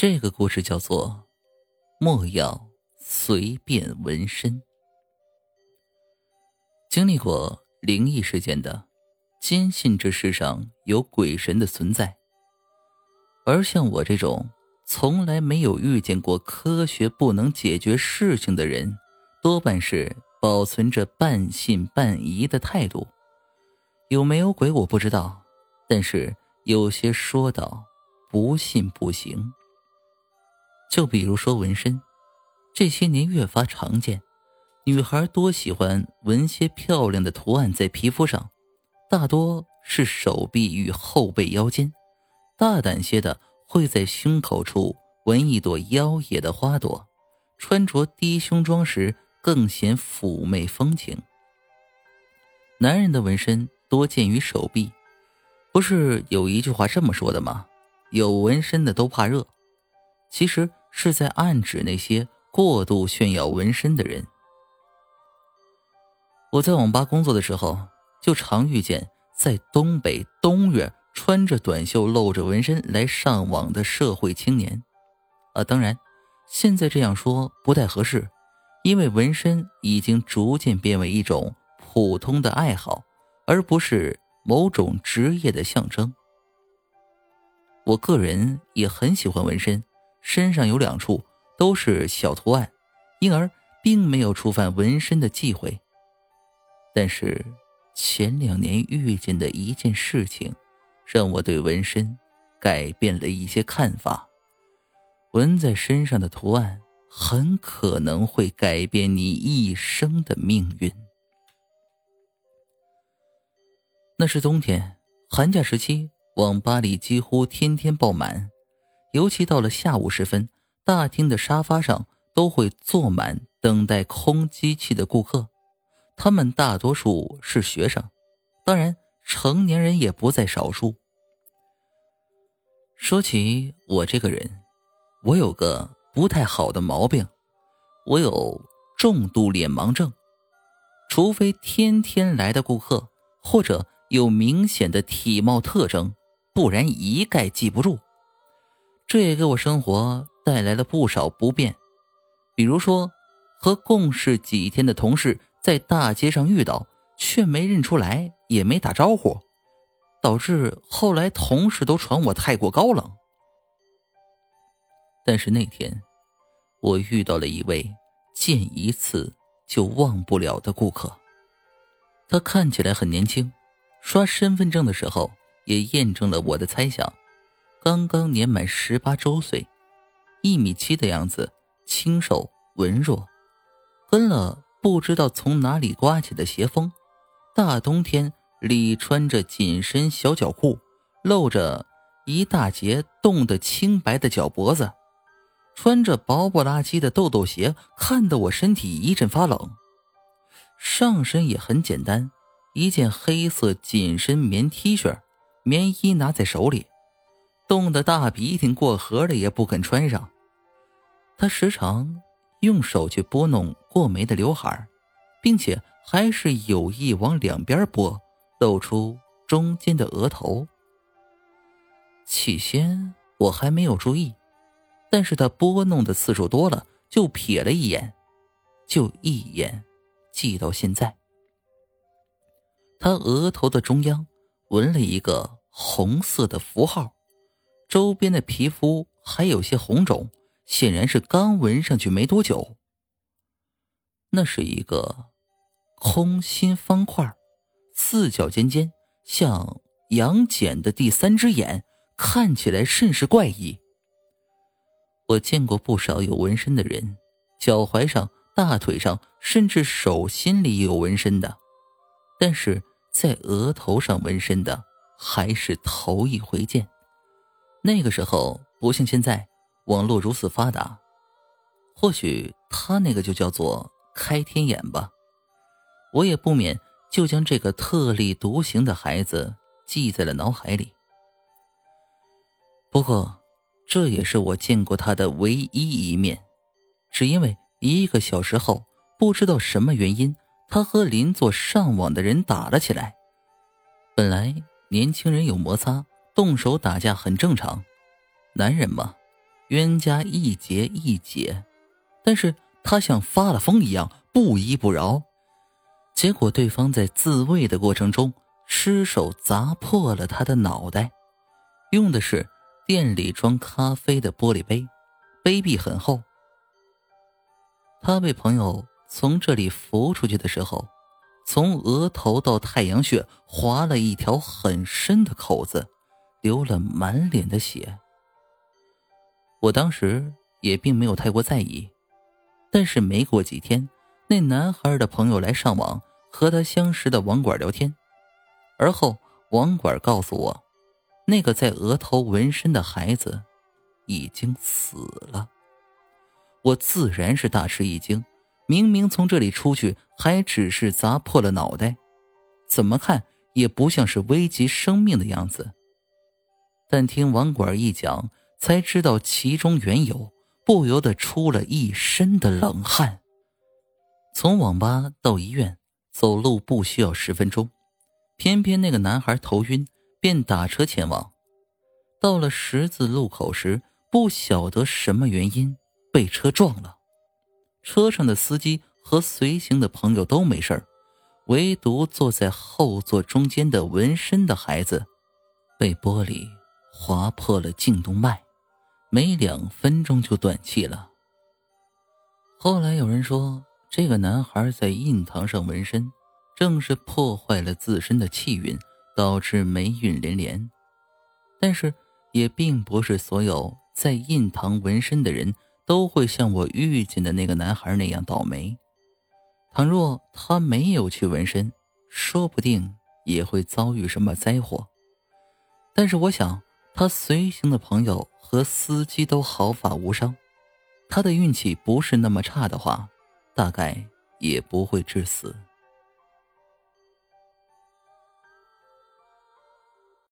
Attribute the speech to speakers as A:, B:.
A: 这个故事叫做“莫要随便纹身”。经历过灵异事件的，坚信这世上有鬼神的存在；而像我这种从来没有遇见过科学不能解决事情的人，多半是保存着半信半疑的态度。有没有鬼我不知道，但是有些说道不信不行。就比如说纹身，这些年越发常见，女孩多喜欢纹些漂亮的图案在皮肤上，大多是手臂与后背腰间，大胆些的会在胸口处纹一朵妖冶的花朵，穿着低胸装时更显妩媚风情。男人的纹身多见于手臂，不是有一句话这么说的吗？有纹身的都怕热，其实。是在暗指那些过度炫耀纹身的人。我在网吧工作的时候，就常遇见在东北冬月穿着短袖、露着纹身来上网的社会青年。啊，当然，现在这样说不太合适，因为纹身已经逐渐变为一种普通的爱好，而不是某种职业的象征。我个人也很喜欢纹身。身上有两处都是小图案，因而并没有触犯纹身的忌讳。但是前两年遇见的一件事情，让我对纹身改变了一些看法。纹在身上的图案很可能会改变你一生的命运。那是冬天，寒假时期，网吧里几乎天天爆满。尤其到了下午时分，大厅的沙发上都会坐满等待空机器的顾客，他们大多数是学生，当然成年人也不在少数。说起我这个人，我有个不太好的毛病，我有重度脸盲症，除非天天来的顾客或者有明显的体貌特征，不然一概记不住。这也给我生活带来了不少不便，比如说，和共事几天的同事在大街上遇到，却没认出来，也没打招呼，导致后来同事都传我太过高冷。但是那天，我遇到了一位见一次就忘不了的顾客，他看起来很年轻，刷身份证的时候也验证了我的猜想。刚刚年满十八周岁，一米七的样子，清瘦文弱，跟了不知道从哪里刮起的邪风。大冬天里穿着紧身小脚裤，露着一大截冻得青白的脚脖子，穿着薄不拉几的豆豆鞋，看得我身体一阵发冷。上身也很简单，一件黑色紧身棉 T 恤，棉衣拿在手里。冻得大鼻涕过河的也不肯穿上。他时常用手去拨弄过眉的刘海并且还是有意往两边拨，露出中间的额头。起先我还没有注意，但是他拨弄的次数多了，就瞥了一眼，就一眼，记到现在。他额头的中央纹了一个红色的符号。周边的皮肤还有些红肿，显然是刚纹上去没多久。那是一个空心方块，四角尖尖，像杨戬的第三只眼，看起来甚是怪异。我见过不少有纹身的人，脚踝上、大腿上，甚至手心里有纹身的，但是在额头上纹身的还是头一回见。那个时候不像现在，网络如此发达，或许他那个就叫做开天眼吧。我也不免就将这个特立独行的孩子记在了脑海里。不过，这也是我见过他的唯一一面，只因为一个小时后，不知道什么原因，他和邻座上网的人打了起来。本来年轻人有摩擦。动手打架很正常，男人嘛，冤家宜结宜解，但是他像发了疯一样不依不饶，结果对方在自卫的过程中失手砸破了他的脑袋，用的是店里装咖啡的玻璃杯，杯壁很厚。他被朋友从这里扶出去的时候，从额头到太阳穴划了一条很深的口子，流了满脸的血。我当时也并没有太过在意，但是没过几天，那男孩的朋友来上网和他相识的网管聊天，而后网管告诉我，那个在额头纹身的孩子已经死了。我自然是大吃一惊，明明从这里出去还只是砸破了脑袋，怎么看也不像是危及生命的样子。但听网管一讲。才知道其中缘由，不由得出了一身的冷汗。从网吧到医院，走路不需要十分钟，偏偏那个男孩头晕，便打车前往。到了十字路口时，不晓得什么原因被车撞了。车上的司机和随行的朋友都没事唯独坐在后座中间的纹身的孩子，被玻璃划破了颈动脉。没两分钟就断气了。后来有人说，这个男孩在印堂上纹身，正是破坏了自身的气运，导致霉运连连。但是，也并不是所有在印堂纹身的人都会像我遇见的那个男孩那样倒霉。倘若他没有去纹身，说不定也会遭遇什么灾祸。但是，我想。他随行的朋友和司机都毫发无伤，他的运气不是那么差的话，大概也不会致死。